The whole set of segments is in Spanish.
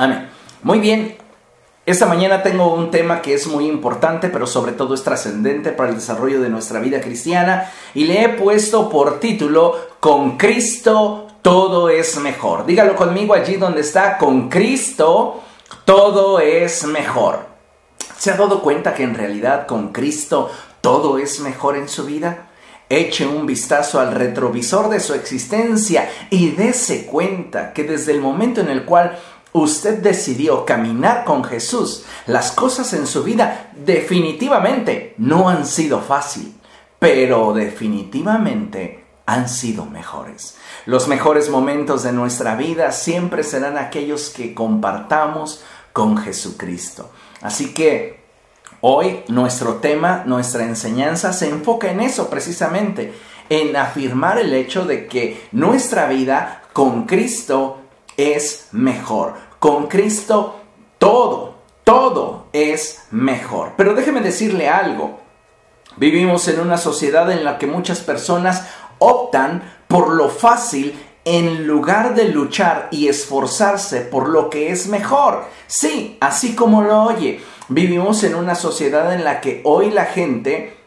Amén. Muy bien, esta mañana tengo un tema que es muy importante, pero sobre todo es trascendente para el desarrollo de nuestra vida cristiana y le he puesto por título Con Cristo todo es mejor. Dígalo conmigo allí donde está, con Cristo todo es mejor. ¿Se ha dado cuenta que en realidad con Cristo todo es mejor en su vida? Eche un vistazo al retrovisor de su existencia y dése cuenta que desde el momento en el cual usted decidió caminar con Jesús, las cosas en su vida definitivamente no han sido fácil, pero definitivamente han sido mejores. Los mejores momentos de nuestra vida siempre serán aquellos que compartamos con Jesucristo. Así que hoy nuestro tema, nuestra enseñanza se enfoca en eso precisamente, en afirmar el hecho de que nuestra vida con Cristo es mejor. Con Cristo todo, todo es mejor. Pero déjeme decirle algo. Vivimos en una sociedad en la que muchas personas optan por lo fácil en lugar de luchar y esforzarse por lo que es mejor. Sí, así como lo oye. Vivimos en una sociedad en la que hoy la gente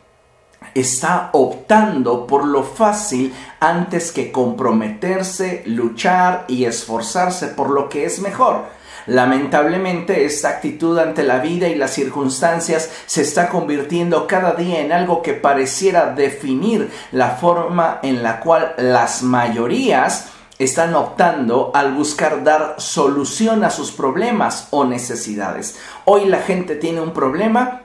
está optando por lo fácil antes que comprometerse, luchar y esforzarse por lo que es mejor. Lamentablemente esta actitud ante la vida y las circunstancias se está convirtiendo cada día en algo que pareciera definir la forma en la cual las mayorías están optando al buscar dar solución a sus problemas o necesidades. Hoy la gente tiene un problema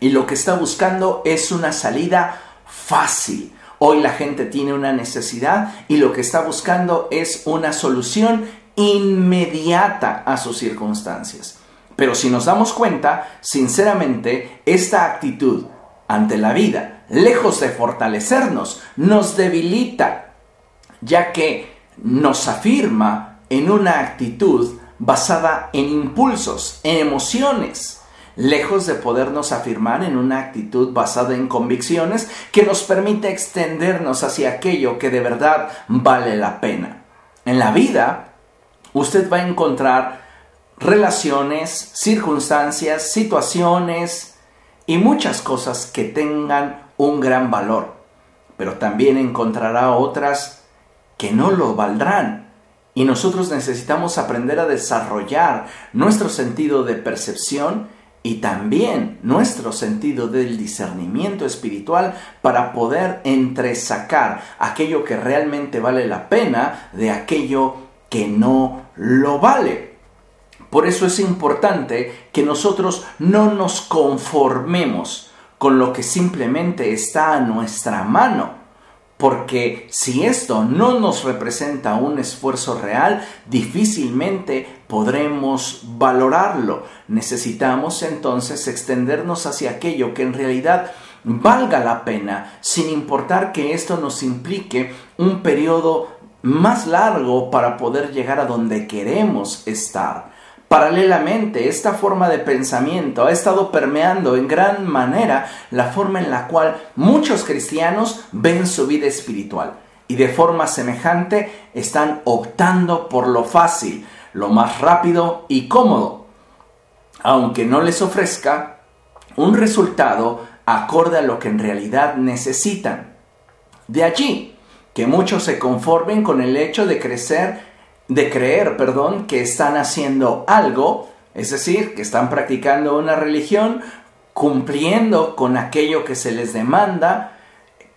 y lo que está buscando es una salida fácil. Hoy la gente tiene una necesidad y lo que está buscando es una solución inmediata a sus circunstancias. Pero si nos damos cuenta, sinceramente, esta actitud ante la vida, lejos de fortalecernos, nos debilita, ya que nos afirma en una actitud basada en impulsos, en emociones lejos de podernos afirmar en una actitud basada en convicciones que nos permite extendernos hacia aquello que de verdad vale la pena. En la vida, usted va a encontrar relaciones, circunstancias, situaciones y muchas cosas que tengan un gran valor, pero también encontrará otras que no lo valdrán. Y nosotros necesitamos aprender a desarrollar nuestro sentido de percepción y también nuestro sentido del discernimiento espiritual para poder entresacar aquello que realmente vale la pena de aquello que no lo vale. Por eso es importante que nosotros no nos conformemos con lo que simplemente está a nuestra mano, porque si esto no nos representa un esfuerzo real, difícilmente podremos valorarlo. Necesitamos entonces extendernos hacia aquello que en realidad valga la pena, sin importar que esto nos implique un periodo más largo para poder llegar a donde queremos estar. Paralelamente, esta forma de pensamiento ha estado permeando en gran manera la forma en la cual muchos cristianos ven su vida espiritual y de forma semejante están optando por lo fácil, lo más rápido y cómodo, aunque no les ofrezca un resultado acorde a lo que en realidad necesitan. De allí que muchos se conformen con el hecho de crecer de creer, perdón, que están haciendo algo, es decir, que están practicando una religión, cumpliendo con aquello que se les demanda,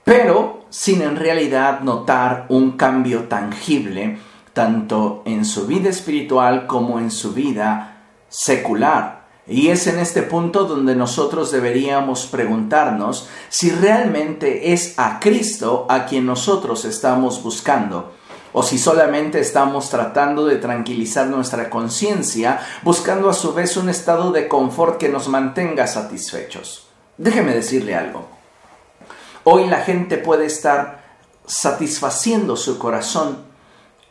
pero sin en realidad notar un cambio tangible, tanto en su vida espiritual como en su vida secular. Y es en este punto donde nosotros deberíamos preguntarnos si realmente es a Cristo a quien nosotros estamos buscando o si solamente estamos tratando de tranquilizar nuestra conciencia, buscando a su vez un estado de confort que nos mantenga satisfechos. Déjeme decirle algo. Hoy la gente puede estar satisfaciendo su corazón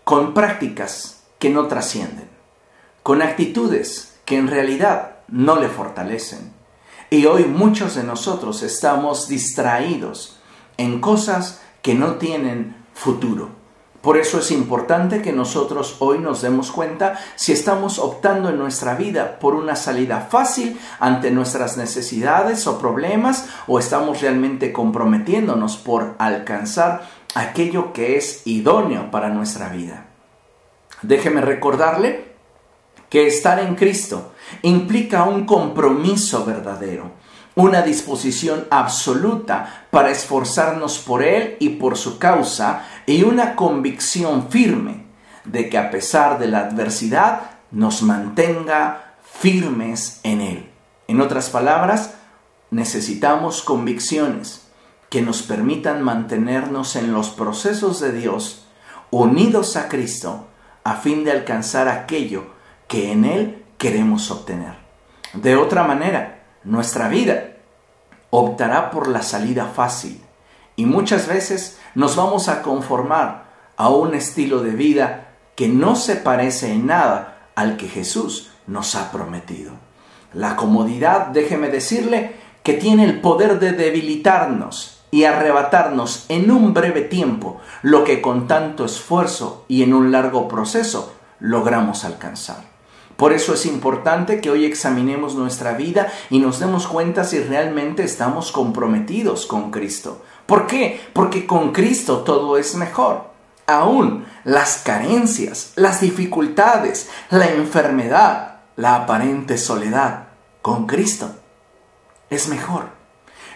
con prácticas que no trascienden, con actitudes que en realidad no le fortalecen. Y hoy muchos de nosotros estamos distraídos en cosas que no tienen futuro Por eso es importante que nosotros hoy nos demos cuenta si estamos optando en nuestra vida por una salida fácil ante nuestras necesidades o problemas o estamos realmente comprometiéndonos por alcanzar aquello que es idóneo para nuestra vida. Déjeme recordarle que estar en Cristo implica un compromiso verdadero, una disposición absoluta para esforzarnos por Él y por su causa y una convicción firme de que a pesar de la adversidad nos mantenga firmes en Él. En otras palabras, necesitamos convicciones que nos permitan mantenernos en los procesos de Dios, unidos a Cristo, a fin de alcanzar aquello que en Él queremos obtener. De otra manera, nuestra vida optará por la salida fácil y muchas veces nos vamos a conformar a un estilo de vida que no se parece en nada al que Jesús nos ha prometido. La comodidad, déjeme decirle, que tiene el poder de debilitarnos y arrebatarnos en un breve tiempo lo que con tanto esfuerzo y en un largo proceso logramos alcanzar. Por eso es importante que hoy examinemos nuestra vida y nos demos cuenta si realmente estamos comprometidos con Cristo. ¿Por qué? Porque con Cristo todo es mejor. Aún las carencias, las dificultades, la enfermedad, la aparente soledad, con Cristo es mejor.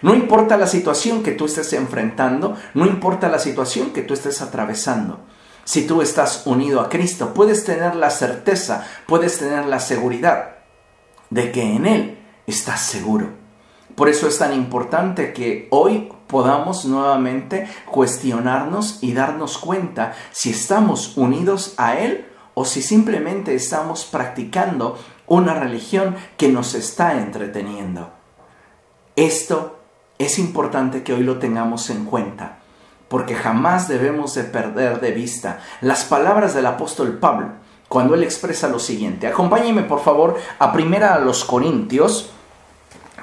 No importa la situación que tú estés enfrentando, no importa la situación que tú estés atravesando. Si tú estás unido a Cristo, puedes tener la certeza, puedes tener la seguridad de que en Él estás seguro. Por eso es tan importante que hoy podamos nuevamente cuestionarnos y darnos cuenta si estamos unidos a Él o si simplemente estamos practicando una religión que nos está entreteniendo. Esto es importante que hoy lo tengamos en cuenta, porque jamás debemos de perder de vista las palabras del apóstol Pablo cuando él expresa lo siguiente. Acompáñeme por favor a primera a los Corintios,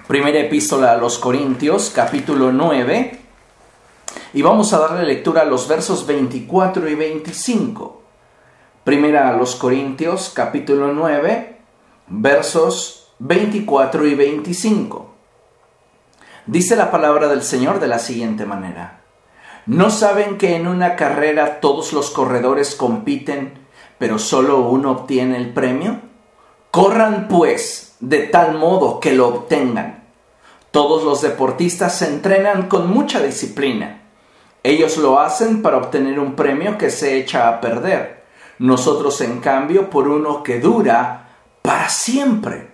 primera epístola a los Corintios, capítulo 9, y vamos a darle lectura a los versos 24 y 25. Primera a los Corintios, capítulo 9, versos 24 y 25. Dice la palabra del Señor de la siguiente manera. ¿No saben que en una carrera todos los corredores compiten, pero solo uno obtiene el premio? Corran pues de tal modo que lo obtengan. Todos los deportistas se entrenan con mucha disciplina. Ellos lo hacen para obtener un premio que se echa a perder. Nosotros, en cambio, por uno que dura para siempre.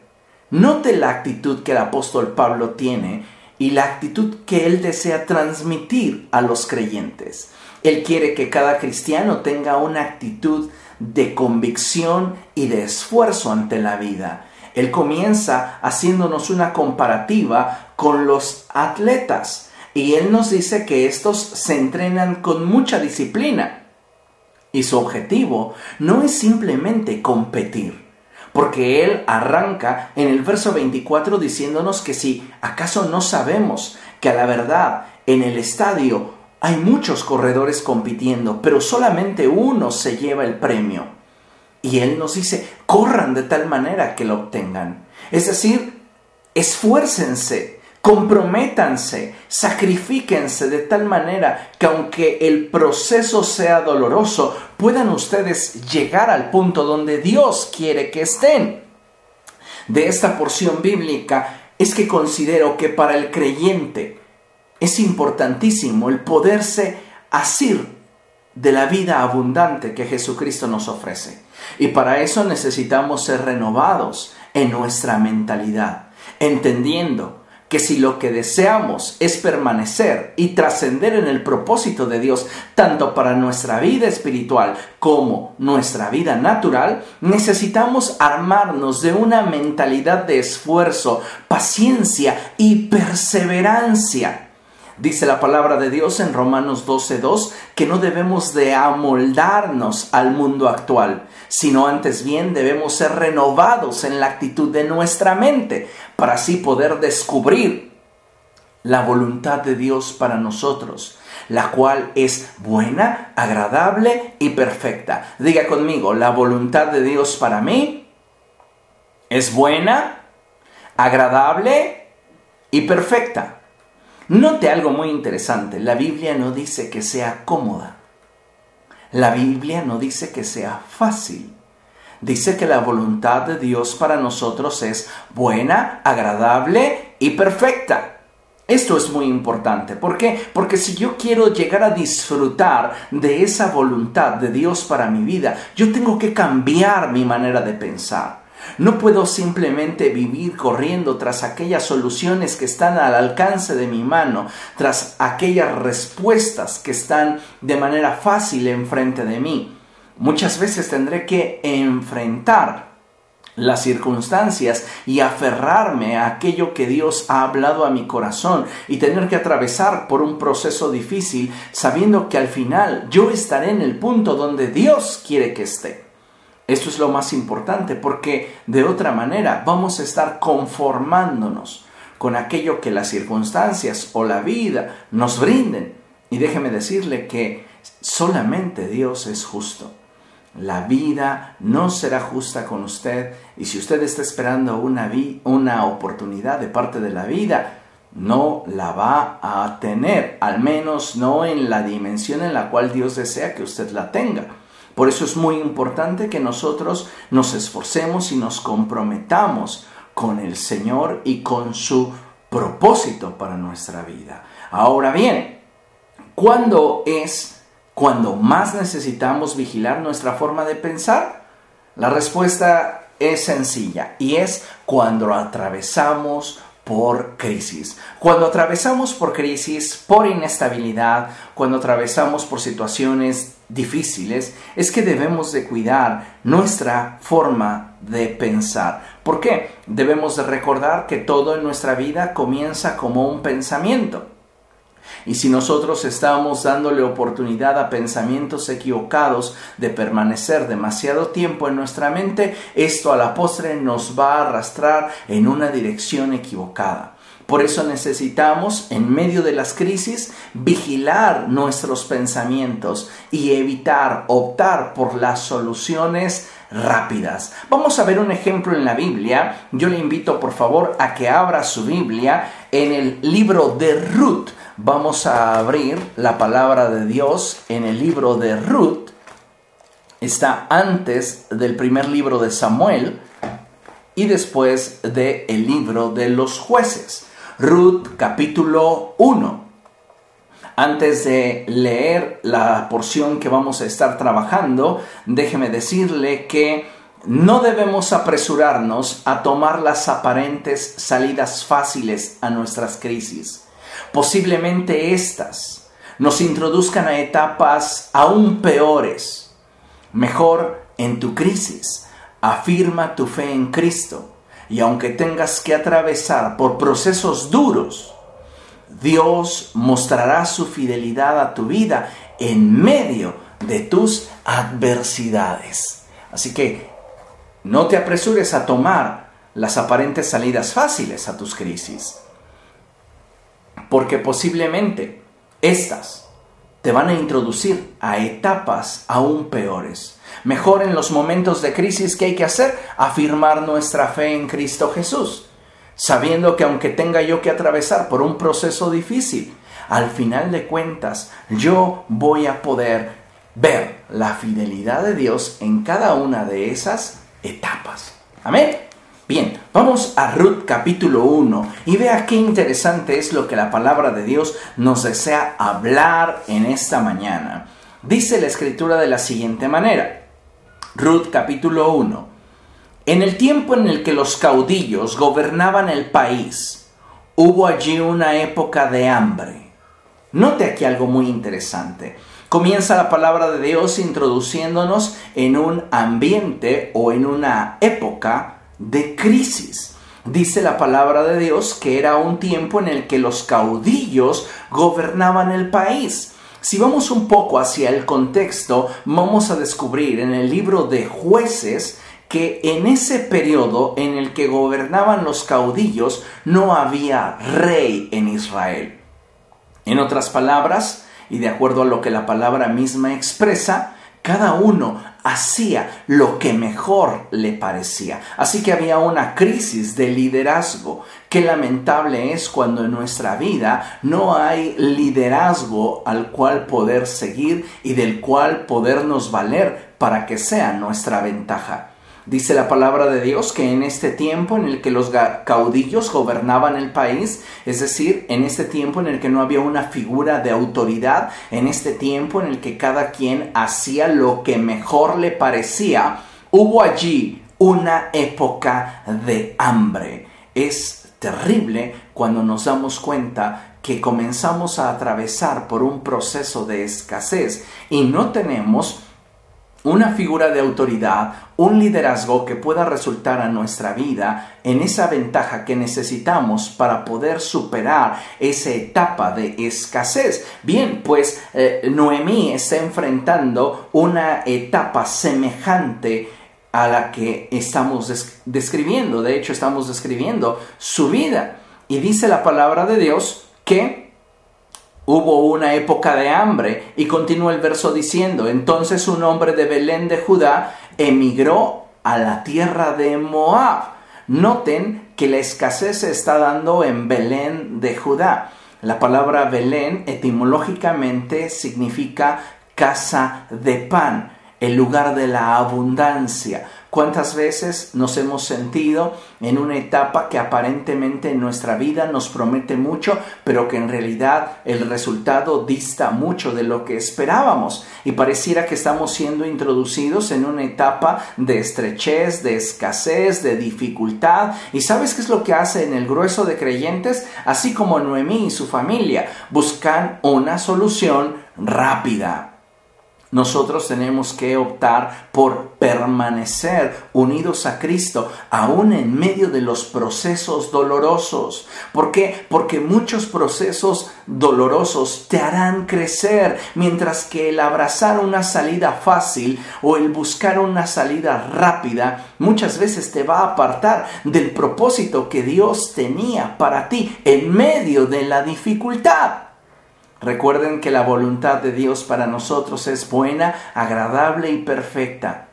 Note la actitud que el apóstol Pablo tiene y la actitud que Él desea transmitir a los creyentes. Él quiere que cada cristiano tenga una actitud de convicción y de esfuerzo ante la vida. Él comienza haciéndonos una comparativa con los atletas y él nos dice que estos se entrenan con mucha disciplina y su objetivo no es simplemente competir porque Él arranca en el verso 24 diciéndonos que si acaso no sabemos que a la verdad en el estadio hay muchos corredores compitiendo, pero solamente uno se lleva el premio. Y Él nos dice, corran de tal manera que lo obtengan. Es decir, esfuércense Comprométanse, sacrifíquense de tal manera que aunque el proceso sea doloroso, puedan ustedes llegar al punto donde Dios quiere que estén. De esta porción bíblica es que considero que para el creyente es importantísimo el poderse asir de la vida abundante que Jesucristo nos ofrece. Y para eso necesitamos ser renovados en nuestra mentalidad, entendiendo que si lo que deseamos es permanecer y trascender en el propósito de Dios, tanto para nuestra vida espiritual como nuestra vida natural, necesitamos armarnos de una mentalidad de esfuerzo, paciencia y perseverancia. Dice la palabra de Dios en Romanos 12.2 que no debemos de amoldarnos al mundo actual, sino antes bien debemos ser renovados en la actitud de nuestra mente para así poder descubrir la voluntad de Dios para nosotros, la cual es buena, agradable y perfecta. Diga conmigo, la voluntad de Dios para mí es buena, agradable y perfecta. Note algo muy interesante, la Biblia no dice que sea cómoda. La Biblia no dice que sea fácil. Dice que la voluntad de Dios para nosotros es buena, agradable y perfecta. Esto es muy importante. ¿Por qué? Porque si yo quiero llegar a disfrutar de esa voluntad de Dios para mi vida, yo tengo que cambiar mi manera de pensar. No puedo simplemente vivir corriendo tras aquellas soluciones que están al alcance de mi mano, tras aquellas respuestas que están de manera fácil enfrente de mí. Muchas veces tendré que enfrentar las circunstancias y aferrarme a aquello que Dios ha hablado a mi corazón y tener que atravesar por un proceso difícil sabiendo que al final yo estaré en el punto donde Dios quiere que esté. Esto es lo más importante porque de otra manera vamos a estar conformándonos con aquello que las circunstancias o la vida nos brinden. Y déjeme decirle que solamente Dios es justo. La vida no será justa con usted y si usted está esperando una, una oportunidad de parte de la vida, no la va a tener, al menos no en la dimensión en la cual Dios desea que usted la tenga. Por eso es muy importante que nosotros nos esforcemos y nos comprometamos con el Señor y con su propósito para nuestra vida. Ahora bien, ¿cuándo es cuando más necesitamos vigilar nuestra forma de pensar? La respuesta es sencilla y es cuando atravesamos por crisis. Cuando atravesamos por crisis, por inestabilidad, cuando atravesamos por situaciones difíciles, es que debemos de cuidar nuestra forma de pensar. ¿Por qué? Debemos de recordar que todo en nuestra vida comienza como un pensamiento. Y si nosotros estamos dándole oportunidad a pensamientos equivocados de permanecer demasiado tiempo en nuestra mente, esto a la postre nos va a arrastrar en una dirección equivocada. Por eso necesitamos, en medio de las crisis, vigilar nuestros pensamientos y evitar optar por las soluciones rápidas. Vamos a ver un ejemplo en la Biblia. Yo le invito por favor a que abra su Biblia en el libro de Ruth. Vamos a abrir la palabra de Dios en el libro de Ruth. Está antes del primer libro de Samuel y después del el libro de los jueces. Ruth capítulo 1. Antes de leer la porción que vamos a estar trabajando, déjeme decirle que no debemos apresurarnos a tomar las aparentes salidas fáciles a nuestras crisis. Posiblemente éstas nos introduzcan a etapas aún peores. Mejor en tu crisis, afirma tu fe en Cristo y aunque tengas que atravesar por procesos duros, Dios mostrará su fidelidad a tu vida en medio de tus adversidades. Así que no te apresures a tomar las aparentes salidas fáciles a tus crisis porque posiblemente estas te van a introducir a etapas aún peores. Mejor en los momentos de crisis que hay que hacer, afirmar nuestra fe en Cristo Jesús, sabiendo que aunque tenga yo que atravesar por un proceso difícil, al final de cuentas yo voy a poder ver la fidelidad de Dios en cada una de esas etapas. Amén. Bien, vamos a Ruth capítulo 1 y vea qué interesante es lo que la palabra de Dios nos desea hablar en esta mañana. Dice la escritura de la siguiente manera. Ruth capítulo 1. En el tiempo en el que los caudillos gobernaban el país, hubo allí una época de hambre. Note aquí algo muy interesante. Comienza la palabra de Dios introduciéndonos en un ambiente o en una época de crisis. Dice la palabra de Dios que era un tiempo en el que los caudillos gobernaban el país. Si vamos un poco hacia el contexto, vamos a descubrir en el libro de jueces que en ese periodo en el que gobernaban los caudillos no había rey en Israel. En otras palabras, Y de acuerdo a lo que la palabra misma expresa, cada uno hacía lo que mejor le parecía. Así que había una crisis de liderazgo. Qué lamentable es cuando en nuestra vida no hay liderazgo al cual poder seguir y del cual podernos valer para que sea nuestra ventaja. Dice la palabra de Dios que en este tiempo en el que los caudillos gobernaban el país, es decir, en este tiempo en el que no había una figura de autoridad, en este tiempo en el que cada quien hacía lo que mejor le parecía, hubo allí una época de hambre. Es terrible cuando nos damos cuenta que comenzamos a atravesar por un proceso de escasez y no tenemos una figura de autoridad, un liderazgo que pueda resultar a nuestra vida en esa ventaja que necesitamos para poder superar esa etapa de escasez. Bien, pues eh, Noemí está enfrentando una etapa semejante a la que estamos describiendo. De hecho, estamos describiendo su vida. Y dice la palabra de Dios que Hubo una época de hambre y continúa el verso diciendo, entonces un hombre de Belén de Judá emigró a la tierra de Moab. Noten que la escasez se está dando en Belén de Judá. La palabra Belén etimológicamente significa casa de pan, el lugar de la abundancia. ¿Cuántas veces nos hemos sentido en una etapa que aparentemente en nuestra vida nos promete mucho, pero que en realidad el resultado dista mucho de lo que esperábamos? Y pareciera que estamos siendo introducidos en una etapa de estrechez, de escasez, de dificultad. ¿Y sabes qué es lo que hace en el grueso de creyentes? Así como Noemí y su familia buscan una solución rápida nosotros tenemos que optar por permanecer unidos a Cristo, aún en medio de los procesos dolorosos. ¿Por qué? Porque muchos procesos dolorosos te harán crecer, mientras que el abrazar una salida fácil o el buscar una salida rápida muchas veces te va a apartar del propósito que Dios tenía para ti en medio de la dificultad. Recuerden que la voluntad de Dios para nosotros es buena, agradable y perfecta,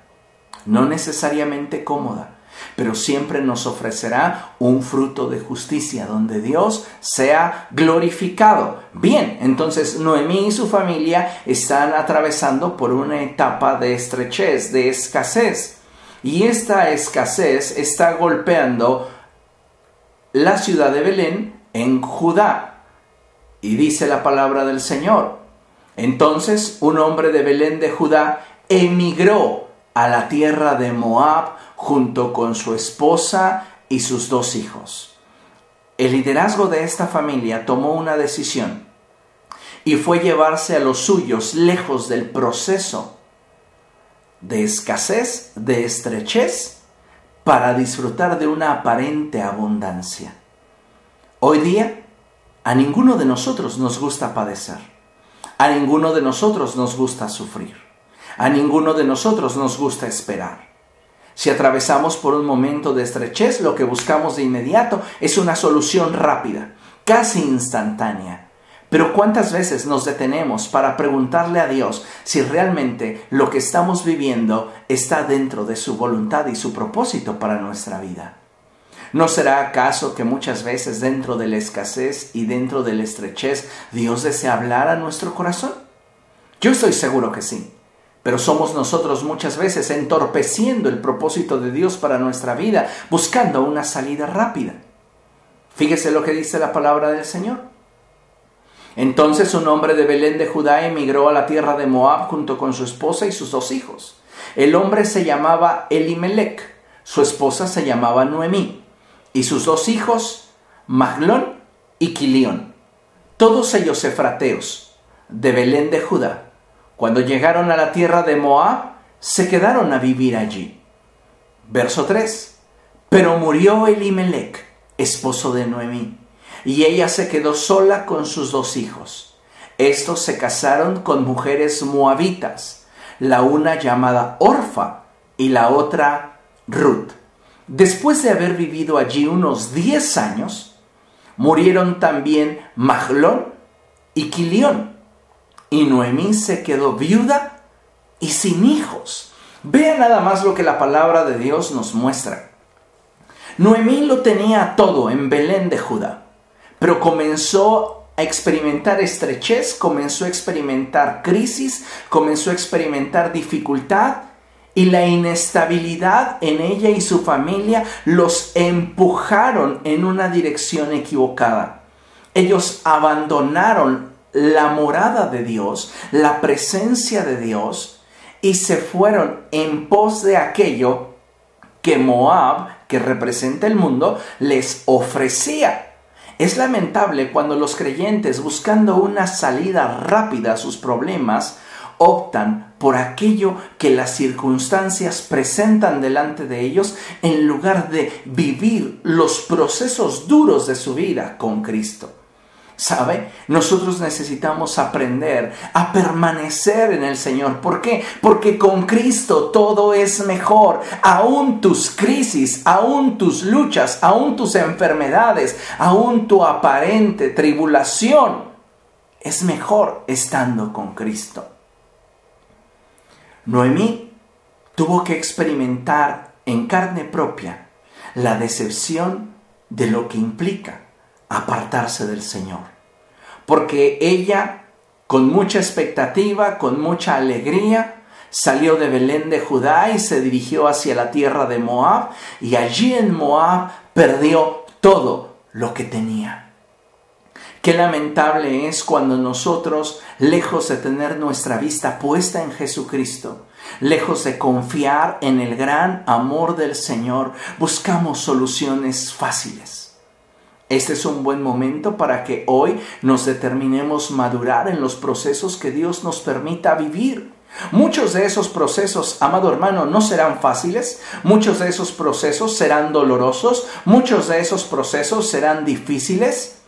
no necesariamente cómoda, pero siempre nos ofrecerá un fruto de justicia donde Dios sea glorificado. Bien, entonces Noemí y su familia están atravesando por una etapa de estrechez, de escasez, y esta escasez está golpeando la ciudad de Belén en Judá. Y dice la palabra del Señor. Entonces un hombre de Belén de Judá emigró a la tierra de Moab junto con su esposa y sus dos hijos. El liderazgo de esta familia tomó una decisión y fue llevarse a los suyos lejos del proceso de escasez, de estrechez, para disfrutar de una aparente abundancia. Hoy día a ninguno de nosotros nos gusta padecer. A ninguno de nosotros nos gusta sufrir. A ninguno de nosotros nos gusta esperar. Si atravesamos por un momento de estrechez, lo que buscamos de inmediato es una solución rápida, casi instantánea. Pero ¿cuántas veces nos detenemos para preguntarle a Dios si realmente lo que estamos viviendo está dentro de su voluntad y su propósito para nuestra vida? ¿No será acaso que muchas veces dentro de la escasez y dentro de la estrechez Dios desea hablar a nuestro corazón? Yo estoy seguro que sí. Pero somos nosotros muchas veces entorpeciendo el propósito de Dios para nuestra vida, buscando una salida rápida. Fíjese lo que dice la palabra del Señor. Entonces un hombre de Belén de Judá emigró a la tierra de Moab junto con su esposa y sus dos hijos. El hombre se llamaba Elimelech, su esposa se llamaba Noemí y sus dos hijos, Maglón y Quilión, todos ellos efrateos, de Belén de Judá. Cuando llegaron a la tierra de Moab, se quedaron a vivir allí. Verso 3. Pero murió Elimelech, esposo de Noemí, y ella se quedó sola con sus dos hijos. Estos se casaron con mujeres moabitas, la una llamada Orfa y la otra Ruth. Después de haber vivido allí unos 10 años, murieron también Maglón y Quilión, y Noemí se quedó viuda y sin hijos. Vean nada más lo que la palabra de Dios nos muestra. Noemí lo tenía todo en Belén de Judá, pero comenzó a experimentar estrechez, comenzó a experimentar crisis, comenzó a experimentar dificultad y la inestabilidad en ella y su familia los empujaron en una dirección equivocada. Ellos abandonaron la morada de Dios, la presencia de Dios, y se fueron en pos de aquello que Moab, que representa el mundo, les ofrecía. Es lamentable cuando los creyentes, buscando una salida rápida a sus problemas, optan por aquello que las circunstancias presentan delante de ellos en lugar de vivir los procesos duros de su vida con Cristo. ¿Sabe? Nosotros necesitamos aprender a permanecer en el Señor. ¿Por qué? Porque con Cristo todo es mejor. Aún tus crisis, aún tus luchas, aún tus enfermedades, aún tu aparente tribulación, es mejor estando con Cristo. Noemí tuvo que experimentar en carne propia la decepción de lo que implica apartarse del Señor. Porque ella, con mucha expectativa, con mucha alegría, salió de Belén de Judá y se dirigió hacia la tierra de Moab, y allí en Moab perdió todo lo que tenía. Qué lamentable es cuando nosotros, lejos de tener nuestra vista puesta en Jesucristo, lejos de confiar en el gran amor del Señor, buscamos soluciones fáciles. Este es un buen momento para que hoy nos determinemos madurar en los procesos que Dios nos permita vivir. Muchos de esos procesos, amado hermano, no serán fáciles, muchos de esos procesos serán dolorosos, muchos de esos procesos serán difíciles,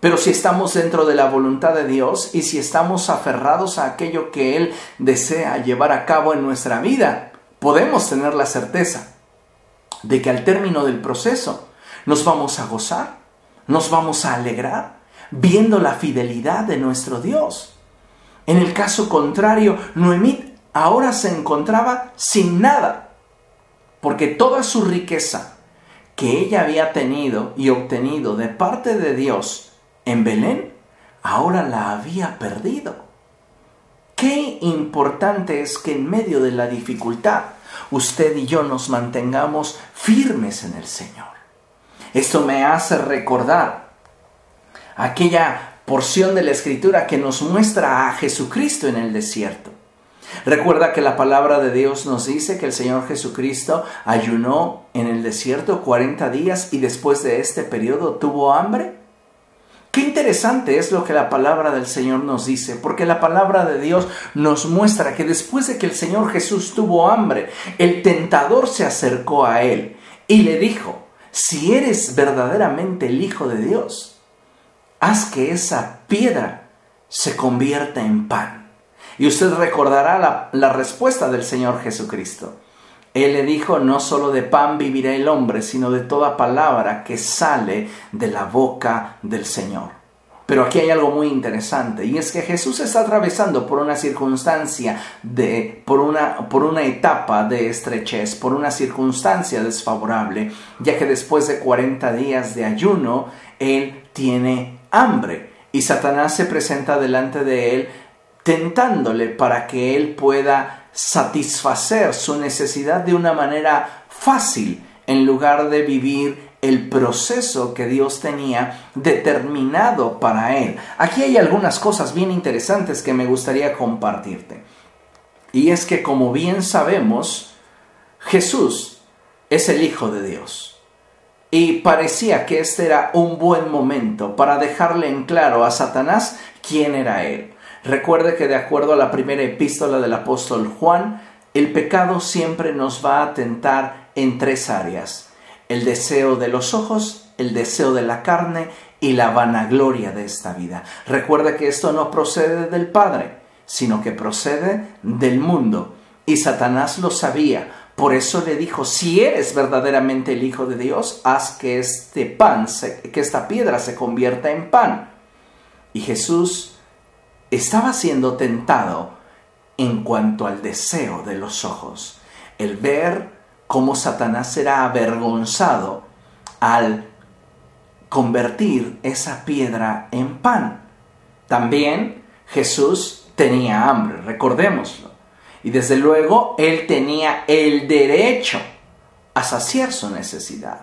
pero si estamos dentro de la voluntad de Dios y si estamos aferrados a aquello que Él desea llevar a cabo en nuestra vida, podemos tener la certeza de que al término del proceso nos vamos a gozar, nos vamos a alegrar, viendo la fidelidad de nuestro Dios. En el caso contrario, Noemí ahora se encontraba sin nada, porque toda su riqueza que ella había tenido y obtenido de parte de Dios en Belén, ahora la había perdido. Qué importante es que en medio de la dificultad usted y yo nos mantengamos firmes en el Señor. Esto me hace recordar aquella porción de la escritura que nos muestra a Jesucristo en el desierto. Recuerda que la palabra de Dios nos dice que el Señor Jesucristo ayunó en el desierto 40 días y después de este periodo tuvo hambre. Qué interesante es lo que la palabra del Señor nos dice, porque la palabra de Dios nos muestra que después de que el Señor Jesús tuvo hambre, el tentador se acercó a él y le dijo, si eres verdaderamente el Hijo de Dios, haz que esa piedra se convierta en pan. Y usted recordará la, la respuesta del Señor Jesucristo. Él le dijo, no solo de pan vivirá el hombre, sino de toda palabra que sale de la boca del Señor. Pero aquí hay algo muy interesante y es que Jesús está atravesando por una circunstancia de por una por una etapa de estrechez, por una circunstancia desfavorable, ya que después de 40 días de ayuno él tiene hambre y Satanás se presenta delante de él tentándole para que él pueda satisfacer su necesidad de una manera fácil en lugar de vivir el proceso que Dios tenía determinado para él. Aquí hay algunas cosas bien interesantes que me gustaría compartirte. Y es que como bien sabemos, Jesús es el Hijo de Dios. Y parecía que este era un buen momento para dejarle en claro a Satanás quién era él. Recuerde que de acuerdo a la primera epístola del apóstol Juan, el pecado siempre nos va a tentar en tres áreas. El deseo de los ojos, el deseo de la carne y la vanagloria de esta vida. Recuerde que esto no procede del Padre, sino que procede del mundo. Y Satanás lo sabía. Por eso le dijo, si eres verdaderamente el Hijo de Dios, haz que este pan, que esta piedra se convierta en pan. Y Jesús estaba siendo tentado en cuanto al deseo de los ojos, el ver cómo Satanás será avergonzado al convertir esa piedra en pan. También Jesús tenía hambre, recordémoslo. Y desde luego él tenía el derecho a saciar su necesidad.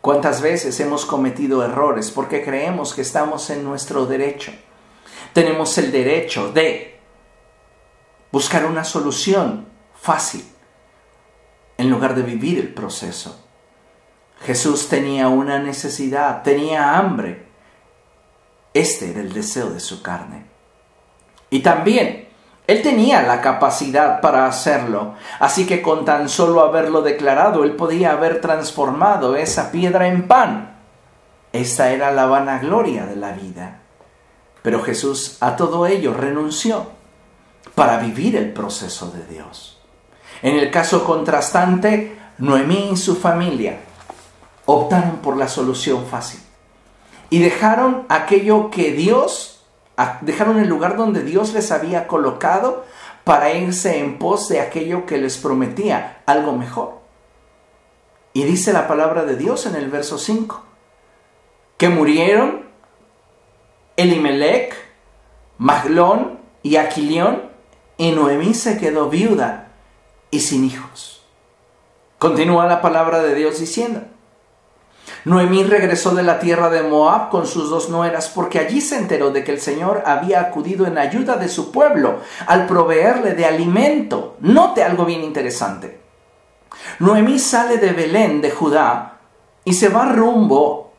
¿Cuántas veces hemos cometido errores porque creemos que estamos en nuestro derecho? Tenemos el derecho de buscar una solución fácil en lugar de vivir el proceso. Jesús tenía una necesidad, tenía hambre. Este era el deseo de su carne. Y también él tenía la capacidad para hacerlo, así que con tan solo haberlo declarado, él podía haber transformado esa piedra en pan. Esta era la vanagloria de la vida. Pero Jesús a todo ello renunció para vivir el proceso de Dios. En el caso contrastante, Noemí y su familia optaron por la solución fácil y dejaron aquello que Dios, dejaron el lugar donde Dios les había colocado para irse en pos de aquello que les prometía, algo mejor. Y dice la palabra de Dios en el verso 5, que murieron Elimelech, Maglón y Aquilión, y Noemí se quedó viuda y sin hijos. Continúa la palabra de Dios diciendo, Noemí regresó de la tierra de Moab con sus dos nueras porque allí se enteró de que el Señor había acudido en ayuda de su pueblo al proveerle de alimento. Note algo bien interesante. Noemí sale de Belén de Judá y se va rumbo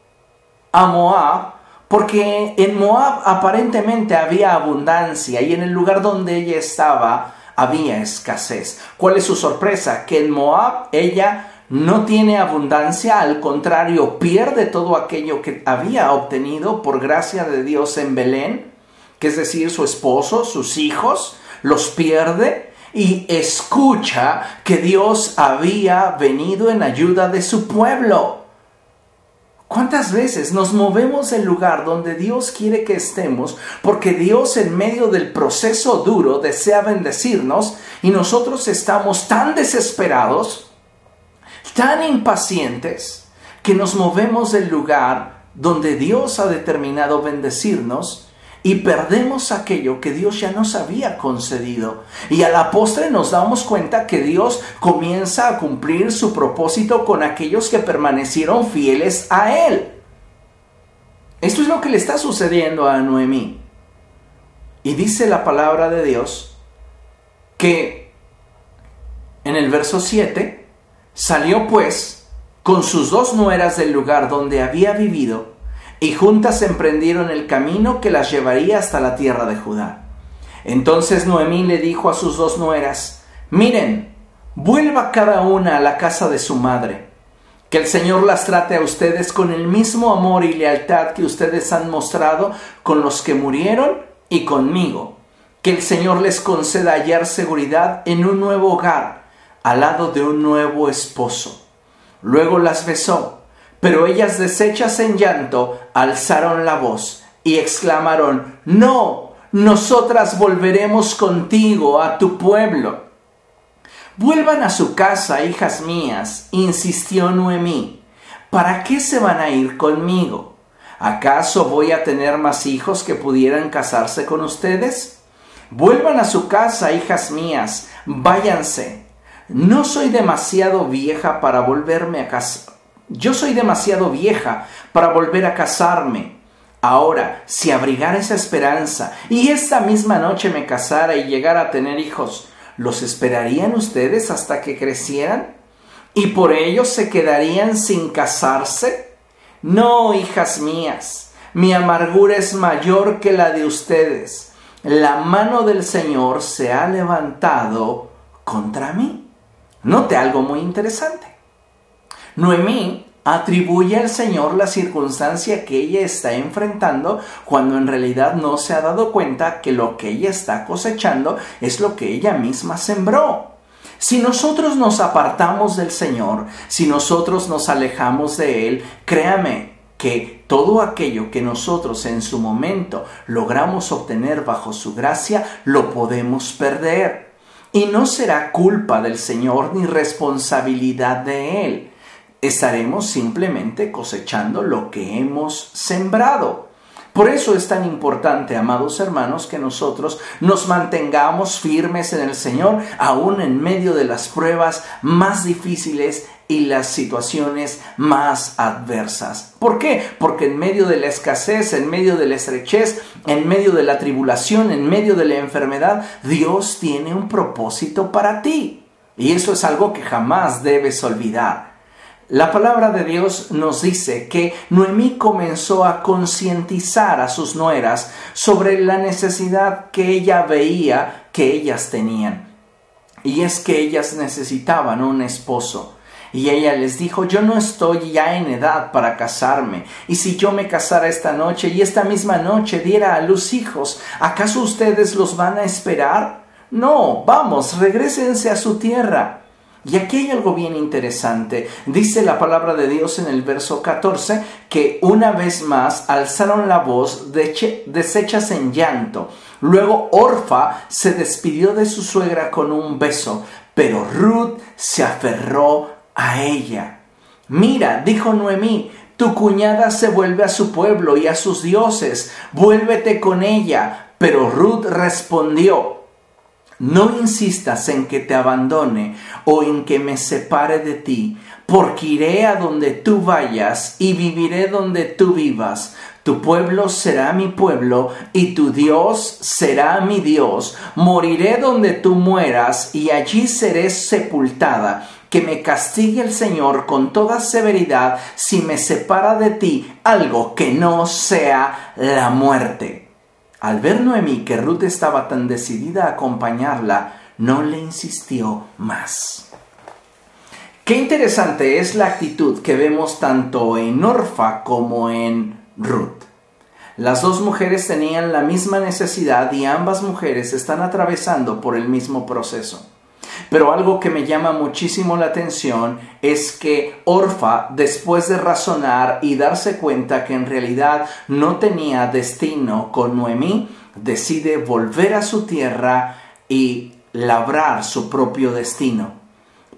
a Moab porque en Moab aparentemente había abundancia y en el lugar donde ella estaba había escasez. ¿Cuál es su sorpresa? Que en Moab ella no tiene abundancia, al contrario, pierde todo aquello que había obtenido por gracia de Dios en Belén, que es decir, su esposo, sus hijos, los pierde y escucha que Dios había venido en ayuda de su pueblo. ¿Cuántas veces nos movemos del lugar donde Dios quiere que estemos porque Dios en medio del proceso duro desea bendecirnos y nosotros estamos tan desesperados, tan impacientes, que nos movemos del lugar donde Dios ha determinado bendecirnos y perdemos aquello que Dios ya nos había concedido. Y a la postre nos damos cuenta que Dios comienza a cumplir su propósito con aquellos que permanecieron fieles a Él. Esto es lo que le está sucediendo a Noemí. Y dice la palabra de Dios que en el verso 7 salió pues con sus dos nueras del lugar donde había vivido y juntas emprendieron el camino que las llevaría hasta la tierra de Judá. Entonces Noemí le dijo a sus dos nueras, miren, vuelva cada una a la casa de su madre, que el Señor las trate a ustedes con el mismo amor y lealtad que ustedes han mostrado con los que murieron y conmigo, que el Señor les conceda hallar seguridad en un nuevo hogar, al lado de un nuevo esposo. Luego las besó pero ellas deshechas en llanto alzaron la voz y exclamaron, No, nosotras volveremos contigo a tu pueblo. Vuelvan a su casa, hijas mías, insistió Noemí. ¿Para qué se van a ir conmigo? ¿Acaso voy a tener más hijos que pudieran casarse con ustedes? Vuelvan a su casa, hijas mías, váyanse. No soy demasiado vieja para volverme a casa yo soy demasiado vieja para volver a casarme. Ahora, si abrigara esa esperanza y esta misma noche me casara y llegara a tener hijos, ¿los esperarían ustedes hasta que crecieran? ¿Y por ello se quedarían sin casarse? No, hijas mías, mi amargura es mayor que la de ustedes. La mano del Señor se ha levantado contra mí. Note algo muy interesante. Noemí atribuye al Señor la circunstancia que ella está enfrentando cuando en realidad no se ha dado cuenta que lo que ella está cosechando es lo que ella misma sembró. Si nosotros nos apartamos del Señor, si nosotros nos alejamos de Él, créame que todo aquello que nosotros en su momento logramos obtener bajo su gracia, lo podemos perder. Y no será culpa del Señor ni responsabilidad de Él. Estaremos simplemente cosechando lo que hemos sembrado. Por eso es tan importante, amados hermanos, que nosotros nos mantengamos firmes en el Señor, aún en medio de las pruebas más difíciles y las situaciones más adversas. ¿Por qué? Porque en medio de la escasez, en medio de la estrechez, en medio de la tribulación, en medio de la enfermedad, Dios tiene un propósito para ti. Y eso es algo que jamás debes olvidar. La palabra de Dios nos dice que Noemí comenzó a concientizar a sus nueras sobre la necesidad que ella veía que ellas tenían. Y es que ellas necesitaban un esposo. Y ella les dijo, yo no estoy ya en edad para casarme, y si yo me casara esta noche y esta misma noche diera a luz hijos, ¿acaso ustedes los van a esperar? No, vamos, regresense a su tierra. Y aquí hay algo bien interesante. Dice la palabra de Dios en el verso 14 que una vez más alzaron la voz deshechas en llanto. Luego Orfa se despidió de su suegra con un beso, pero Ruth se aferró a ella. Mira, dijo Noemí, tu cuñada se vuelve a su pueblo y a sus dioses, vuélvete con ella. Pero Ruth respondió, no insistas en que te abandone o en que me separe de ti, porque iré a donde tú vayas y viviré donde tú vivas. Tu pueblo será mi pueblo y tu Dios será mi Dios. Moriré donde tú mueras y allí seré sepultada. Que me castigue el Señor con toda severidad si me separa de ti algo que no sea la muerte. Al ver Noemí que Ruth estaba tan decidida a acompañarla, no le insistió más. Qué interesante es la actitud que vemos tanto en Orfa como en Ruth. Las dos mujeres tenían la misma necesidad y ambas mujeres están atravesando por el mismo proceso. Pero algo que me llama muchísimo la atención es que Orfa, después de razonar y darse cuenta que en realidad no tenía destino con Noemí, decide volver a su tierra y labrar su propio destino.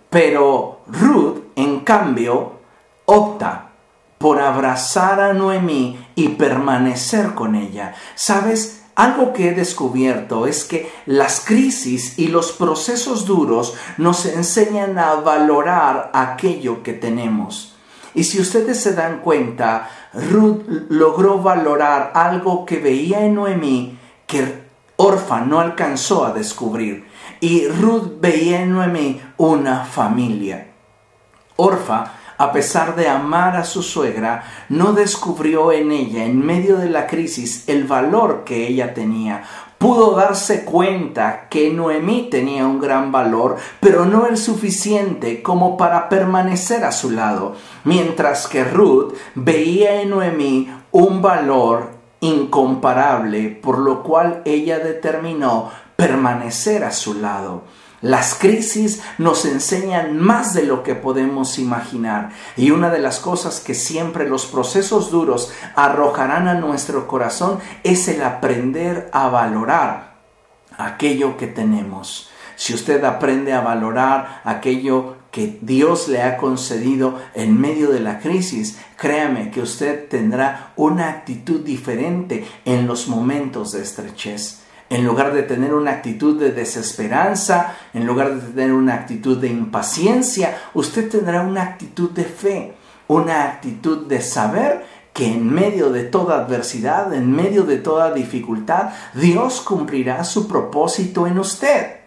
Pero Ruth, en cambio, opta por abrazar a Noemí y permanecer con ella. ¿Sabes? Algo que he descubierto es que las crisis y los procesos duros nos enseñan a valorar aquello que tenemos. Y si ustedes se dan cuenta, Ruth logró valorar algo que veía en Noemí que Orfa no alcanzó a descubrir. Y Ruth veía en Noemí una familia. Orfa a pesar de amar a su suegra, no descubrió en ella, en medio de la crisis, el valor que ella tenía. Pudo darse cuenta que Noemí tenía un gran valor, pero no el suficiente como para permanecer a su lado, mientras que Ruth veía en Noemí un valor incomparable, por lo cual ella determinó permanecer a su lado. Las crisis nos enseñan más de lo que podemos imaginar y una de las cosas que siempre los procesos duros arrojarán a nuestro corazón es el aprender a valorar aquello que tenemos. Si usted aprende a valorar aquello que Dios le ha concedido en medio de la crisis, créame que usted tendrá una actitud diferente en los momentos de estrechez. En lugar de tener una actitud de desesperanza, en lugar de tener una actitud de impaciencia, usted tendrá una actitud de fe, una actitud de saber que en medio de toda adversidad, en medio de toda dificultad, Dios cumplirá su propósito en usted.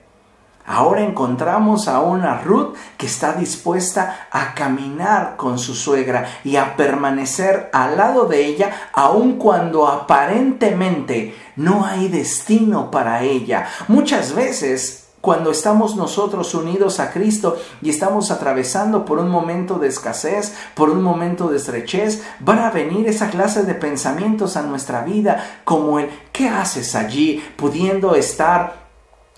Ahora encontramos a una Ruth que está dispuesta a caminar con su suegra y a permanecer al lado de ella aun cuando aparentemente no hay destino para ella. Muchas veces cuando estamos nosotros unidos a Cristo y estamos atravesando por un momento de escasez, por un momento de estrechez, van a venir esa clase de pensamientos a nuestra vida como el ¿qué haces allí pudiendo estar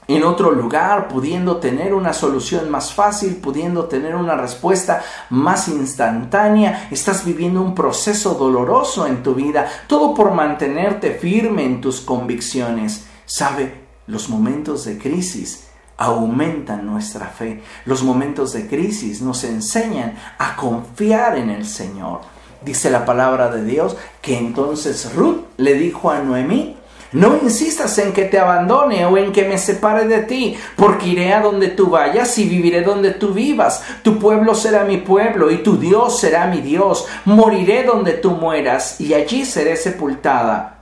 en otro lugar, pudiendo tener una solución más fácil, pudiendo tener una respuesta más instantánea. Estás viviendo un proceso doloroso en tu vida, todo por mantenerte firme en tus convicciones. Sabe, los momentos de crisis aumentan nuestra fe. Los momentos de crisis nos enseñan a confiar en el Señor. Dice la palabra de Dios que entonces Ruth le dijo a Noemí, no insistas en que te abandone o en que me separe de ti, porque iré a donde tú vayas y viviré donde tú vivas. Tu pueblo será mi pueblo y tu Dios será mi Dios. Moriré donde tú mueras y allí seré sepultada.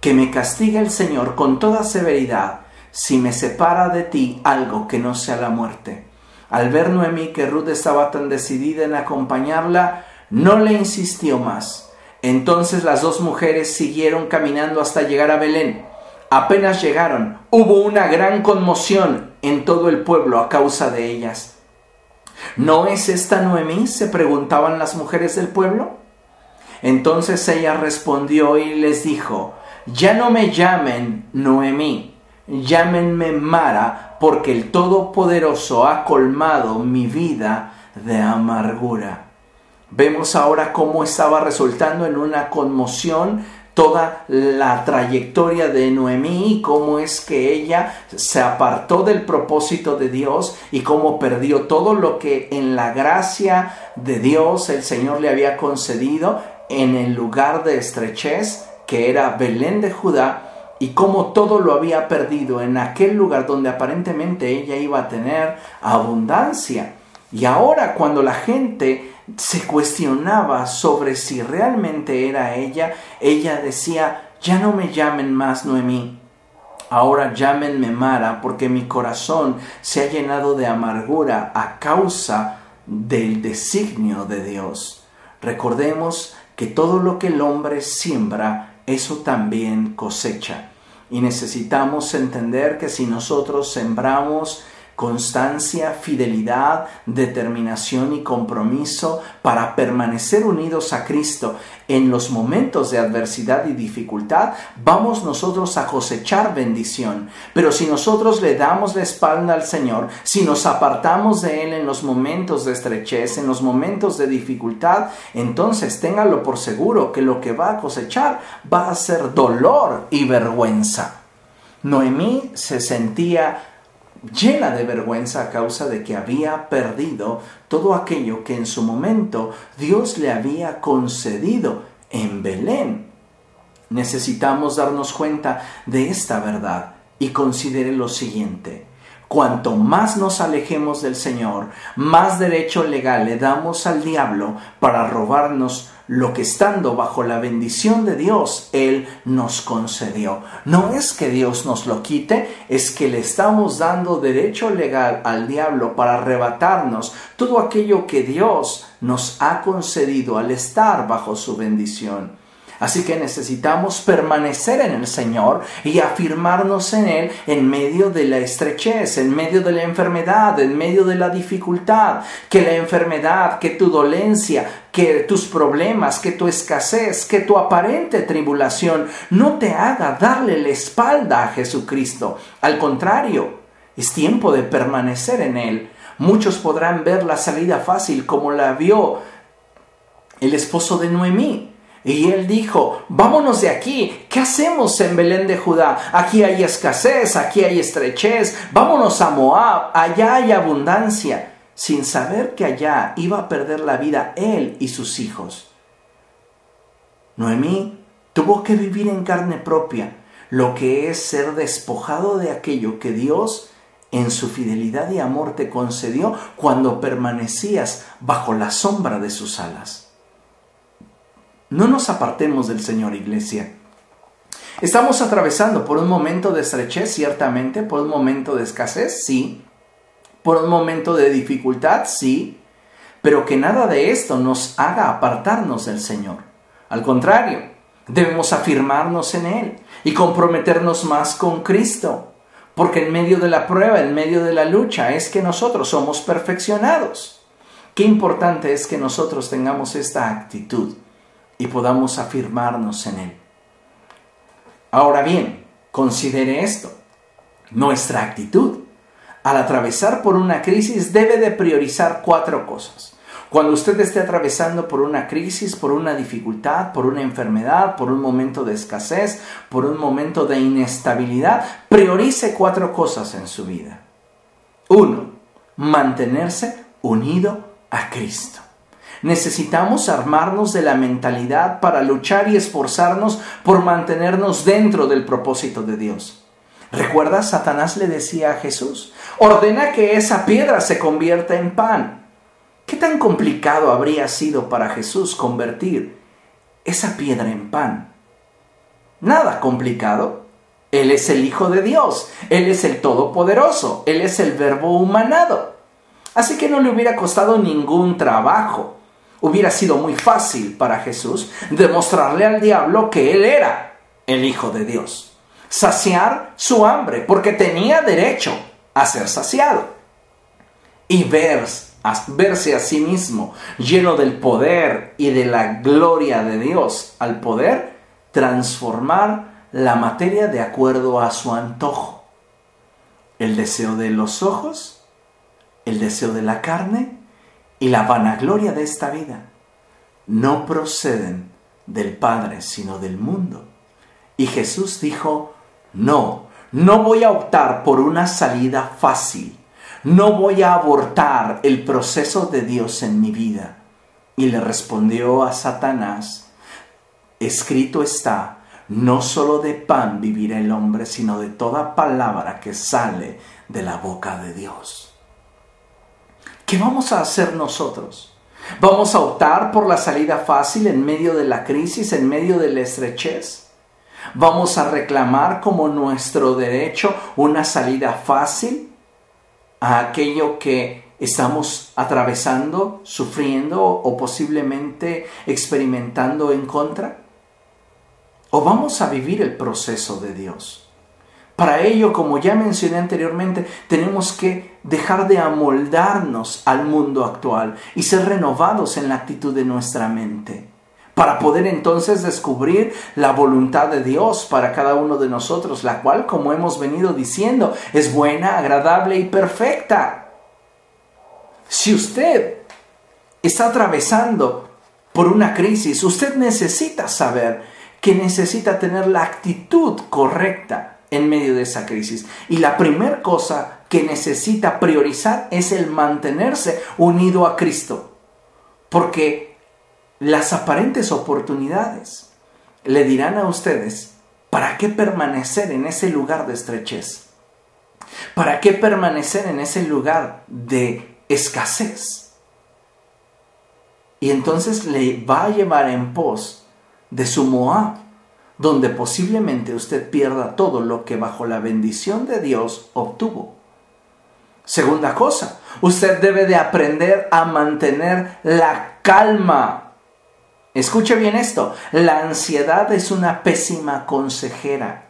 Que me castigue el Señor con toda severidad si me separa de ti algo que no sea la muerte. Al ver Noemí que Ruth estaba tan decidida en acompañarla, no le insistió más entonces las dos mujeres siguieron caminando hasta llegar a Belén. Apenas llegaron, hubo una gran conmoción en todo el pueblo a causa de ellas. ¿No es esta Noemí? se preguntaban las mujeres del pueblo. Entonces ella respondió y les dijo, ya no me llamen Noemí, llámenme Mara, porque el Todopoderoso ha colmado mi vida de amargura. Vemos ahora cómo estaba resultando en una conmoción toda la trayectoria de Noemí y cómo es que ella se apartó del propósito de Dios y cómo perdió todo lo que en la gracia de Dios el Señor le había concedido en el lugar de estrechez que era Belén de Judá y cómo todo lo había perdido en aquel lugar donde aparentemente ella iba a tener abundancia. Y ahora cuando la gente se cuestionaba sobre si realmente era ella, ella decía, ya no me llamen más Noemí, ahora llámenme Mara, porque mi corazón se ha llenado de amargura a causa del designio de Dios. Recordemos que todo lo que el hombre siembra, eso también cosecha. Y necesitamos entender que si nosotros sembramos constancia, fidelidad, determinación y compromiso para permanecer unidos a Cristo en los momentos de adversidad y dificultad, vamos nosotros a cosechar bendición. Pero si nosotros le damos la espalda al Señor, si nos apartamos de Él en los momentos de estrechez, en los momentos de dificultad, entonces téngalo por seguro que lo que va a cosechar va a ser dolor y vergüenza. Noemí se sentía llena de vergüenza a causa de que había perdido todo aquello que en su momento Dios le había concedido en Belén. Necesitamos darnos cuenta de esta verdad y considere lo siguiente. Cuanto más nos alejemos del Señor, más derecho legal le damos al diablo para robarnos lo que estando bajo la bendición de Dios, Él nos concedió. No es que Dios nos lo quite, es que le estamos dando derecho legal al diablo para arrebatarnos todo aquello que Dios nos ha concedido al estar bajo su bendición. Así que necesitamos permanecer en el Señor y afirmarnos en Él en medio de la estrechez, en medio de la enfermedad, en medio de la dificultad. Que la enfermedad, que tu dolencia, que tus problemas, que tu escasez, que tu aparente tribulación no te haga darle la espalda a Jesucristo. Al contrario, es tiempo de permanecer en Él. Muchos podrán ver la salida fácil como la vio el esposo de Noemí y él dijo, vámonos de aquí, ¿qué hacemos en Belén de Judá? Aquí hay escasez, aquí hay estrechez, vámonos a Moab, allá hay abundancia, sin saber que allá iba a perder la vida él y sus hijos. Noemí tuvo que vivir en carne propia lo que es ser despojado de aquello que Dios en su fidelidad y amor te concedió cuando permanecías bajo la sombra de sus alas. No nos apartemos del Señor, iglesia. Estamos atravesando por un momento de estrechez, ciertamente, por un momento de escasez, sí, por un momento de dificultad, sí, pero que nada de esto nos haga apartarnos del Señor. Al contrario, debemos afirmarnos en Él y comprometernos más con Cristo, porque en medio de la prueba, en medio de la lucha, es que nosotros somos perfeccionados. Qué importante es que nosotros tengamos esta actitud y podamos afirmarnos en Él. Ahora bien, considere esto. Nuestra actitud al atravesar por una crisis debe de priorizar cuatro cosas. Cuando usted esté atravesando por una crisis, por una dificultad, por una enfermedad, por un momento de escasez, por un momento de inestabilidad, priorice cuatro cosas en su vida. Uno, mantenerse unido a Cristo. Necesitamos armarnos de la mentalidad para luchar y esforzarnos por mantenernos dentro del propósito de Dios. ¿Recuerda? Satanás le decía a Jesús, ordena que esa piedra se convierta en pan. ¿Qué tan complicado habría sido para Jesús convertir esa piedra en pan? Nada complicado. Él es el Hijo de Dios, Él es el Todopoderoso, Él es el Verbo humanado. Así que no le hubiera costado ningún trabajo. Hubiera sido muy fácil para Jesús demostrarle al diablo que Él era el Hijo de Dios. Saciar su hambre, porque tenía derecho a ser saciado. Y ver, verse a sí mismo lleno del poder y de la gloria de Dios, al poder transformar la materia de acuerdo a su antojo. El deseo de los ojos, el deseo de la carne y la vanagloria de esta vida no proceden del Padre, sino del mundo. Y Jesús dijo, no, no voy a optar por una salida fácil, no voy a abortar el proceso de Dios en mi vida. Y le respondió a Satanás, escrito está, no solo de pan vivirá el hombre, sino de toda palabra que sale de la boca de Dios. ¿Qué vamos a hacer nosotros? ¿Vamos a optar por la salida fácil en medio de la crisis, en medio de la estrechez? ¿Vamos a reclamar como nuestro derecho una salida fácil a aquello que estamos atravesando, sufriendo o posiblemente experimentando en contra? ¿O vamos a vivir el proceso de Dios? Para ello, como ya mencioné anteriormente, tenemos que dejar de amoldarnos al mundo actual y ser renovados en la actitud de nuestra mente, para poder entonces descubrir la voluntad de Dios para cada uno de nosotros, la cual, como hemos venido diciendo, es buena, agradable y perfecta. Si usted está atravesando por una crisis, usted necesita saber que necesita tener la actitud correcta en medio de esa crisis. Y la primera cosa que necesita priorizar es el mantenerse unido a Cristo. Porque las aparentes oportunidades le dirán a ustedes, ¿para qué permanecer en ese lugar de estrechez? ¿Para qué permanecer en ese lugar de escasez? Y entonces le va a llevar en pos de su Moab donde posiblemente usted pierda todo lo que bajo la bendición de Dios obtuvo. Segunda cosa, usted debe de aprender a mantener la calma. Escuche bien esto, la ansiedad es una pésima consejera.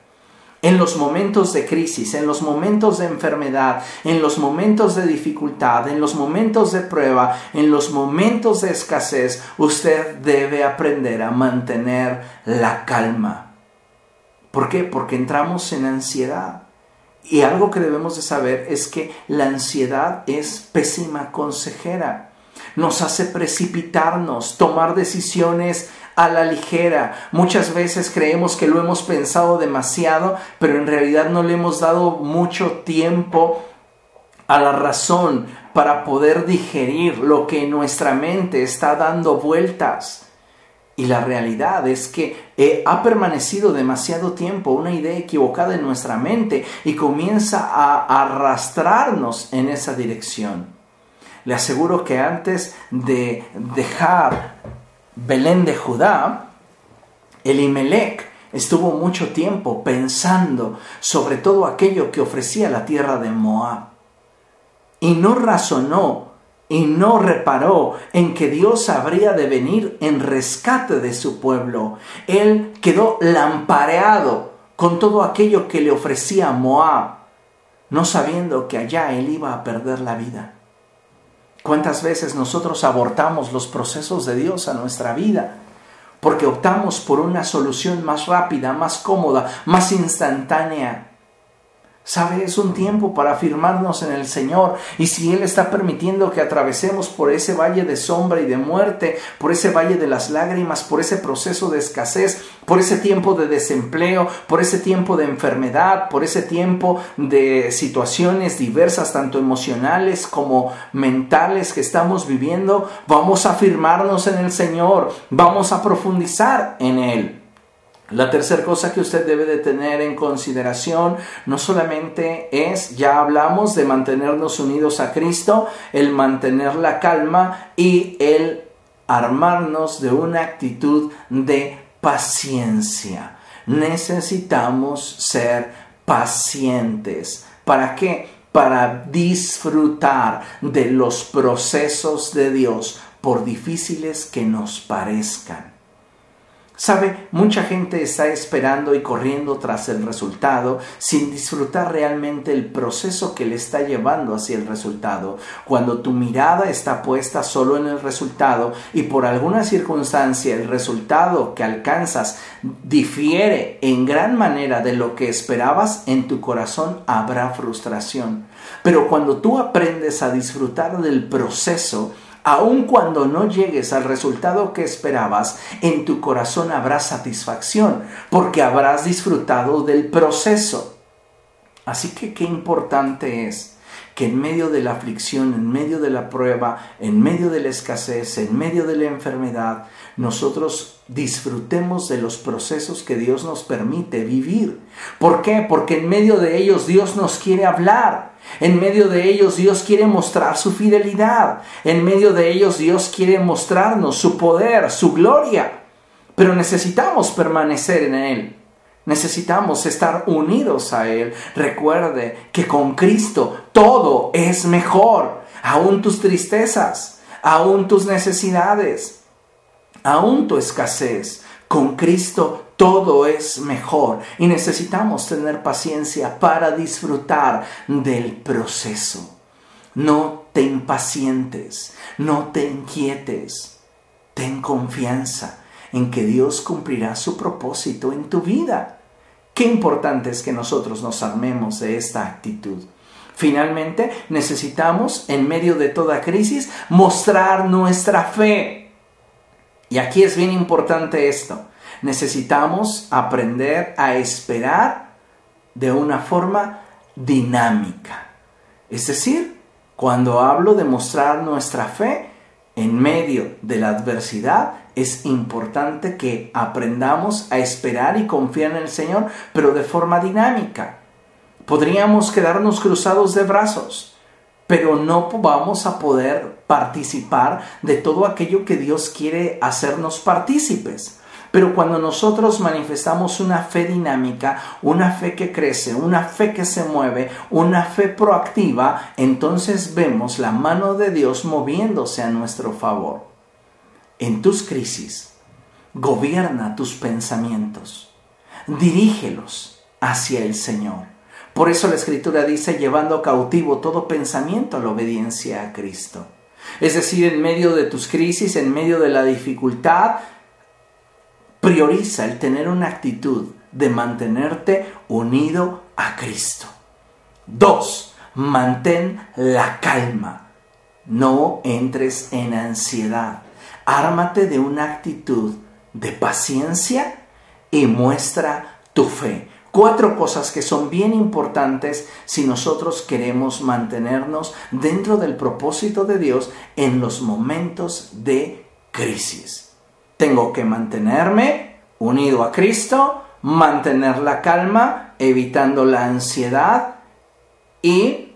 En los momentos de crisis, en los momentos de enfermedad, en los momentos de dificultad, en los momentos de prueba, en los momentos de escasez, usted debe aprender a mantener la calma. ¿Por qué? Porque entramos en ansiedad. Y algo que debemos de saber es que la ansiedad es pésima consejera. Nos hace precipitarnos, tomar decisiones a la ligera. Muchas veces creemos que lo hemos pensado demasiado, pero en realidad no le hemos dado mucho tiempo a la razón para poder digerir lo que nuestra mente está dando vueltas. Y la realidad es que eh, ha permanecido demasiado tiempo una idea equivocada en nuestra mente y comienza a arrastrarnos en esa dirección. Le aseguro que antes de dejar Belén de Judá, Elimelech estuvo mucho tiempo pensando sobre todo aquello que ofrecía la tierra de Moab y no razonó y no reparó en que Dios habría de venir en rescate de su pueblo. Él quedó lampareado con todo aquello que le ofrecía Moab, no sabiendo que allá él iba a perder la vida. ¿Cuántas veces nosotros abortamos los procesos de Dios a nuestra vida? Porque optamos por una solución más rápida, más cómoda, más instantánea. ¿Sabe? Es un tiempo para afirmarnos en el Señor. Y si Él está permitiendo que atravesemos por ese valle de sombra y de muerte, por ese valle de las lágrimas, por ese proceso de escasez, por ese tiempo de desempleo, por ese tiempo de enfermedad, por ese tiempo de situaciones diversas, tanto emocionales como mentales que estamos viviendo, vamos a afirmarnos en el Señor, vamos a profundizar en Él. La tercera cosa que usted debe de tener en consideración no solamente es, ya hablamos de mantenernos unidos a Cristo, el mantener la calma y el armarnos de una actitud de paciencia. Necesitamos ser pacientes. ¿Para qué? Para disfrutar de los procesos de Dios, por difíciles que nos parezcan. Sabe, mucha gente está esperando y corriendo tras el resultado sin disfrutar realmente el proceso que le está llevando hacia el resultado. Cuando tu mirada está puesta solo en el resultado y por alguna circunstancia el resultado que alcanzas difiere en gran manera de lo que esperabas, en tu corazón habrá frustración. Pero cuando tú aprendes a disfrutar del proceso, Aun cuando no llegues al resultado que esperabas, en tu corazón habrá satisfacción, porque habrás disfrutado del proceso. Así que qué importante es que en medio de la aflicción, en medio de la prueba, en medio de la escasez, en medio de la enfermedad, nosotros disfrutemos de los procesos que Dios nos permite vivir. ¿Por qué? Porque en medio de ellos Dios nos quiere hablar. En medio de ellos Dios quiere mostrar su fidelidad. En medio de ellos Dios quiere mostrarnos su poder, su gloria. Pero necesitamos permanecer en Él. Necesitamos estar unidos a Él. Recuerde que con Cristo todo es mejor. Aún tus tristezas, aún tus necesidades, aún tu escasez. Con Cristo todo es mejor y necesitamos tener paciencia para disfrutar del proceso. No te impacientes, no te inquietes, ten confianza en que Dios cumplirá su propósito en tu vida. Qué importante es que nosotros nos armemos de esta actitud. Finalmente, necesitamos, en medio de toda crisis, mostrar nuestra fe. Y aquí es bien importante esto necesitamos aprender a esperar de una forma dinámica. Es decir, cuando hablo de mostrar nuestra fe en medio de la adversidad, es importante que aprendamos a esperar y confiar en el Señor, pero de forma dinámica. Podríamos quedarnos cruzados de brazos, pero no vamos a poder participar de todo aquello que Dios quiere hacernos partícipes. Pero cuando nosotros manifestamos una fe dinámica, una fe que crece, una fe que se mueve, una fe proactiva, entonces vemos la mano de Dios moviéndose a nuestro favor. En tus crisis, gobierna tus pensamientos, dirígelos hacia el Señor. Por eso la Escritura dice, llevando cautivo todo pensamiento a la obediencia a Cristo. Es decir, en medio de tus crisis, en medio de la dificultad, prioriza el tener una actitud de mantenerte unido a Cristo. Dos, mantén la calma. No entres en ansiedad. Ármate de una actitud de paciencia y muestra tu fe. Cuatro cosas que son bien importantes si nosotros queremos mantenernos dentro del propósito de Dios en los momentos de crisis. Tengo que mantenerme unido a Cristo, mantener la calma, evitando la ansiedad y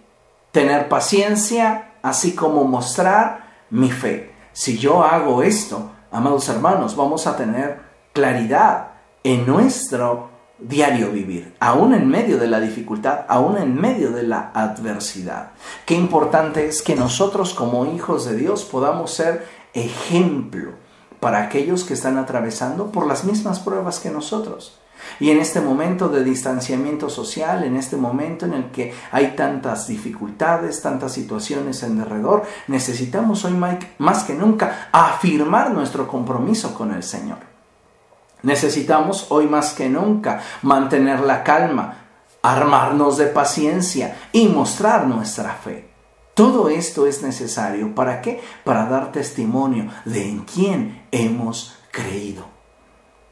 tener paciencia, así como mostrar mi fe. Si yo hago esto, amados hermanos, vamos a tener claridad en nuestro diario vivir, aún en medio de la dificultad, aún en medio de la adversidad. Qué importante es que nosotros como hijos de Dios podamos ser ejemplo para aquellos que están atravesando por las mismas pruebas que nosotros. Y en este momento de distanciamiento social, en este momento en el que hay tantas dificultades, tantas situaciones en derredor, necesitamos hoy más que nunca afirmar nuestro compromiso con el Señor. Necesitamos hoy más que nunca mantener la calma, armarnos de paciencia y mostrar nuestra fe. Todo esto es necesario. ¿Para qué? Para dar testimonio de en quién hemos creído.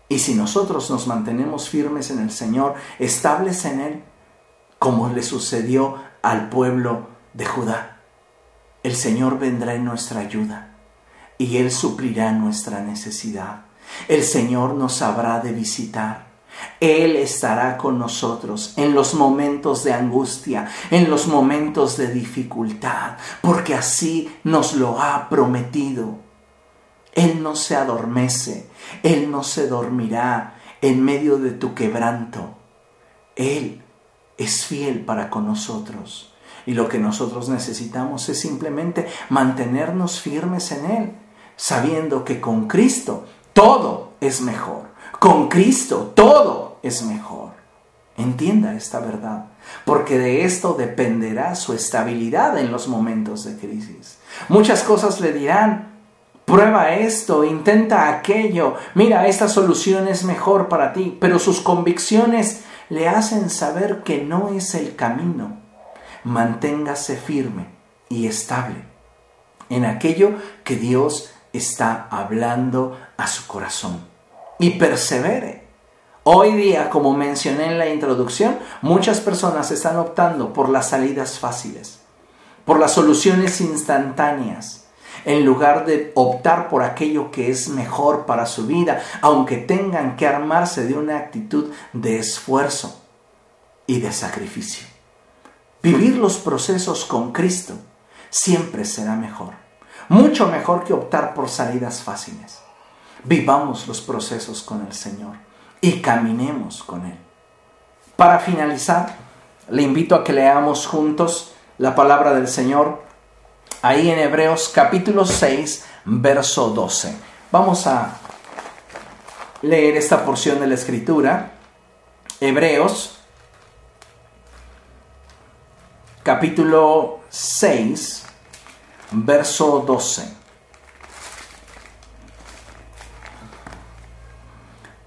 Y si nosotros nos mantenemos firmes en el Señor, estables en Él, como le sucedió al pueblo de Judá, el Señor vendrá en nuestra ayuda y Él suplirá nuestra necesidad. El Señor nos habrá de visitar él estará con nosotros en los momentos de angustia, en los momentos de dificultad, porque así nos lo ha prometido. Él no se adormece, Él no se dormirá en medio de tu quebranto. Él es fiel para con nosotros. Y lo que nosotros necesitamos es simplemente mantenernos firmes en Él, sabiendo que con Cristo todo es mejor. Con Cristo todo es mejor. Entienda esta verdad, porque de esto dependerá su estabilidad en los momentos de crisis. Muchas cosas le dirán, prueba esto, intenta aquello, mira, esta solución es mejor para ti, pero sus convicciones le hacen saber que no es el camino. Manténgase firme y estable en aquello que Dios está hablando a su corazón y persevere. Hoy día, como mencioné en la introducción, muchas personas están optando por las salidas fáciles, por las soluciones instantáneas, en lugar de optar por aquello que es mejor para su vida, aunque tengan que armarse de una actitud de esfuerzo y de sacrificio. Vivir los procesos con Cristo siempre será mejor, mucho mejor que optar por salidas fáciles. Vivamos los procesos con el Señor y caminemos con Él. Para finalizar, le invito a que leamos juntos la palabra del Señor ahí en Hebreos capítulo 6, verso 12. Vamos a leer esta porción de la escritura. Hebreos capítulo 6, verso 12.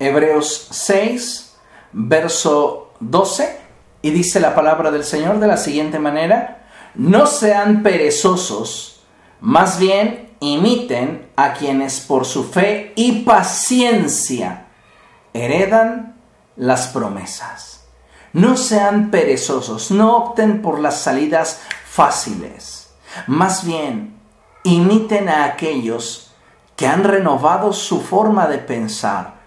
Hebreos 6, verso 12, y dice la palabra del Señor de la siguiente manera, no sean perezosos, más bien imiten a quienes por su fe y paciencia heredan las promesas. No sean perezosos, no opten por las salidas fáciles. Más bien, imiten a aquellos que han renovado su forma de pensar,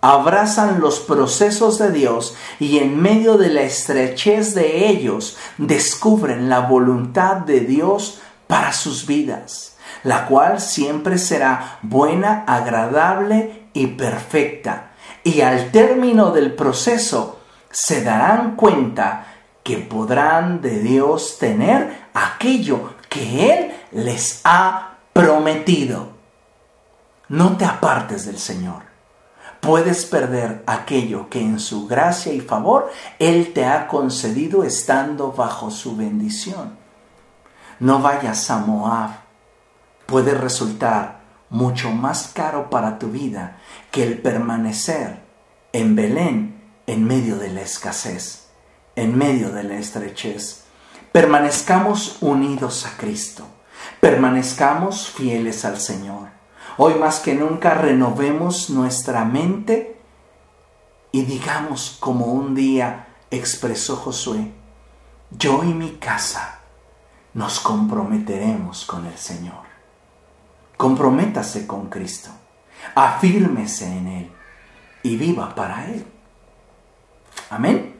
abrazan los procesos de Dios y en medio de la estrechez de ellos descubren la voluntad de Dios para sus vidas, la cual siempre será buena, agradable y perfecta. Y al término del proceso se darán cuenta que podrán de Dios tener aquello que Él les ha prometido. No te apartes del Señor puedes perder aquello que en su gracia y favor Él te ha concedido estando bajo su bendición. No vayas a Moab. Puede resultar mucho más caro para tu vida que el permanecer en Belén en medio de la escasez, en medio de la estrechez. Permanezcamos unidos a Cristo. Permanezcamos fieles al Señor Hoy más que nunca renovemos nuestra mente y digamos como un día expresó Josué, yo y mi casa nos comprometeremos con el Señor. Comprométase con Cristo, afírmese en Él y viva para Él. Amén.